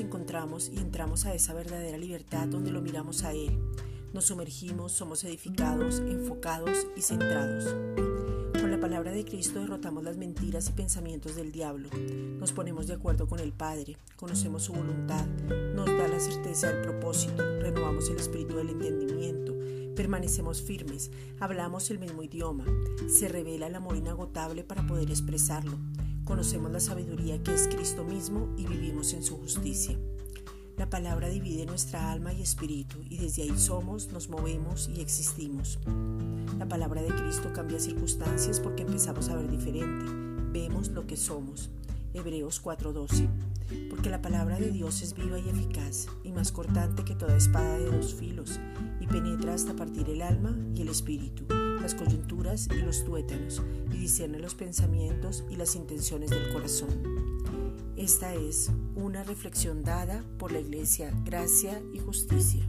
encontramos y entramos a esa verdadera libertad donde lo miramos a Él. Nos sumergimos, somos edificados, enfocados y centrados. Con la palabra de Cristo derrotamos las mentiras y pensamientos del diablo. Nos ponemos de acuerdo con el Padre, conocemos su voluntad, nos da la certeza del propósito, renovamos el espíritu del entendimiento, permanecemos firmes, hablamos el mismo idioma, se revela el amor inagotable para poder expresarlo, conocemos la sabiduría que es Cristo mismo y vivimos en su justicia. La palabra divide nuestra alma y espíritu y desde ahí somos, nos movemos y existimos. La palabra de Cristo cambia circunstancias porque empezamos a ver diferente, vemos lo que somos. Hebreos 4:12. Porque la palabra de Dios es viva y eficaz y más cortante que toda espada de dos filos y penetra hasta partir el alma y el espíritu, y los tuétanos y discierne los pensamientos y las intenciones del corazón. Esta es una reflexión dada por la Iglesia Gracia y Justicia.